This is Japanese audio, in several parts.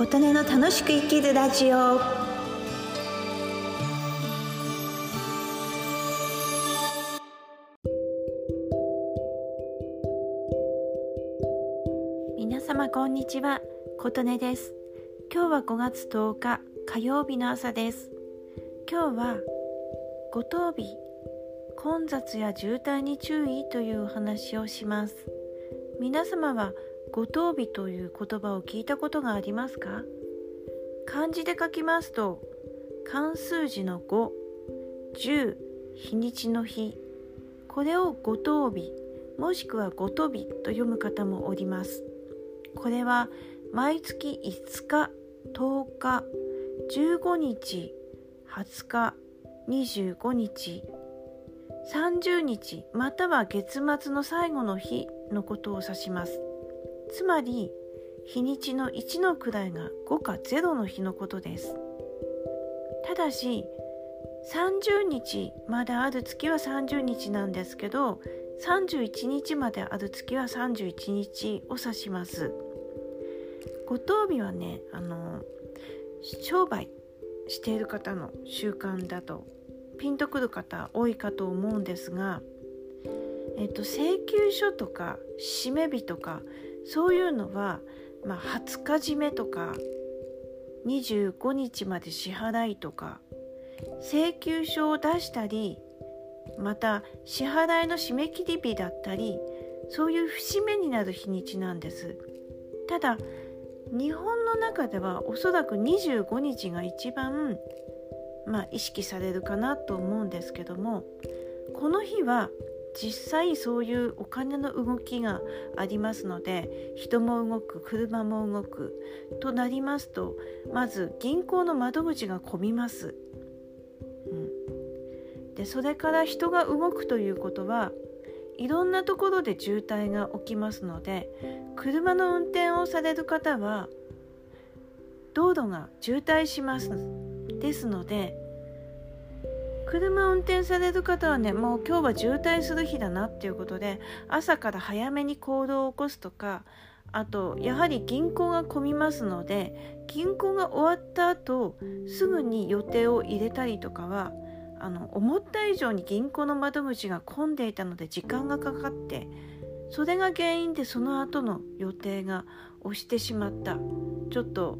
琴音の楽しく生きるラジオ。皆様こんにちは。琴音です。今日は5月10日火曜日の朝です。今日は五等日混雑や渋滞に注意というお話をします。皆様は五等日という言葉を聞いたことがありますか？漢字で書きますと漢数字の5、10、日にちの日。これを五等日もしくは五等日と読む方もおります。これは毎月5日、10日、15日、20日、25日、30日または月末の最後の日のことを指します。つまり日にちの1の位が5か0の日のことです。ただし30日まである月は30日なんですけど31日まである月は31日を指します。五等日はねあの商売している方の習慣だとピンとくる方多いかと思うんですが、えっと、請求書とか締め日とかそういうのは、まあ、20日締めとか25日まで支払いとか請求書を出したりまた支払いの締め切り日だったりそういう節目になる日にちなんです。ただ日本の中ではおそらく25日が一番、まあ、意識されるかなと思うんですけどもこの日は実際そういうお金の動きがありますので人も動く車も動く。となりますとまず銀行の窓口が混みます。うん、でそれから人が動くということはいろんなところで渋滞が起きますので車の運転をされる方は道路が渋滞します。ですので車を運転される方はねもう今日は渋滞する日だなっていうことで朝から早めに行動を起こすとかあとやはり銀行が混みますので銀行が終わった後すぐに予定を入れたりとかはあの思った以上に銀行の窓口が混んでいたので時間がかかってそれが原因でその後の予定が押してしまった。ちょっと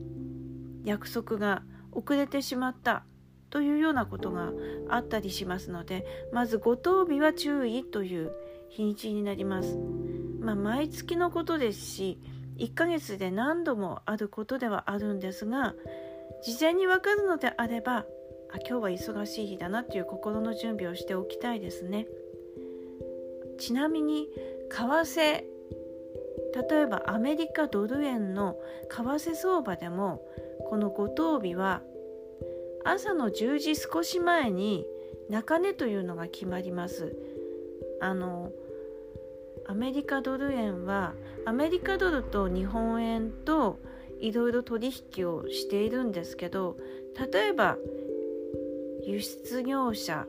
約束が遅れてしまった。というようなことがあったりしますのでまず五等日は注意という日にちになります。まあ、毎月のことですし1ヶ月で何度もあることではあるんですが事前に分かるのであればあ今日は忙しい日だなっていう心の準備をしておきたいですね。ちなみに為替例えばアメリカドル円の為替相場でもこの五等日は朝の10時少し前に中値というのが決まります。あのアメリカドル円はアメリカドルと日本円といろいろ取引をしているんですけど例えば輸出業者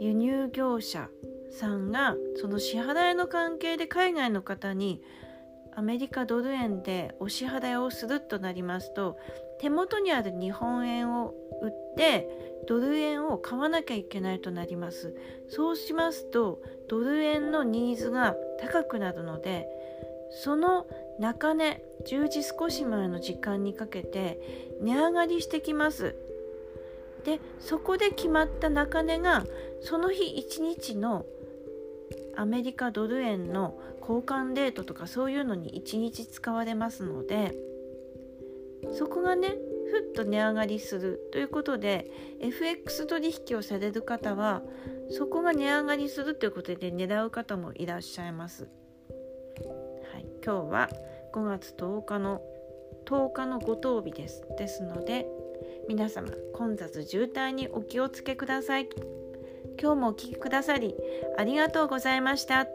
輸入業者さんがその支払いの関係で海外の方にアメリカドル円でお支払いをするとなりますと手元にある日本円を売ってドル円を買わなきゃいけないとなります。そうしますとドル円のニーズが高くなるのでその中値10時少し前の時間にかけて値上がりしてきます。でそこで決まった中値がその日1日のアメリカドル円の交換レートとかそういうのに1日使われますのでそこがねふっと値上がりするということで FX 取引をされる方はそこが値上がりするということで狙う方もいらっしゃいます。はい、今日は5月10日の10日のご当日です。ですので皆様混雑渋滞にお気をつけください。今日もお聴きくださりありがとうございました。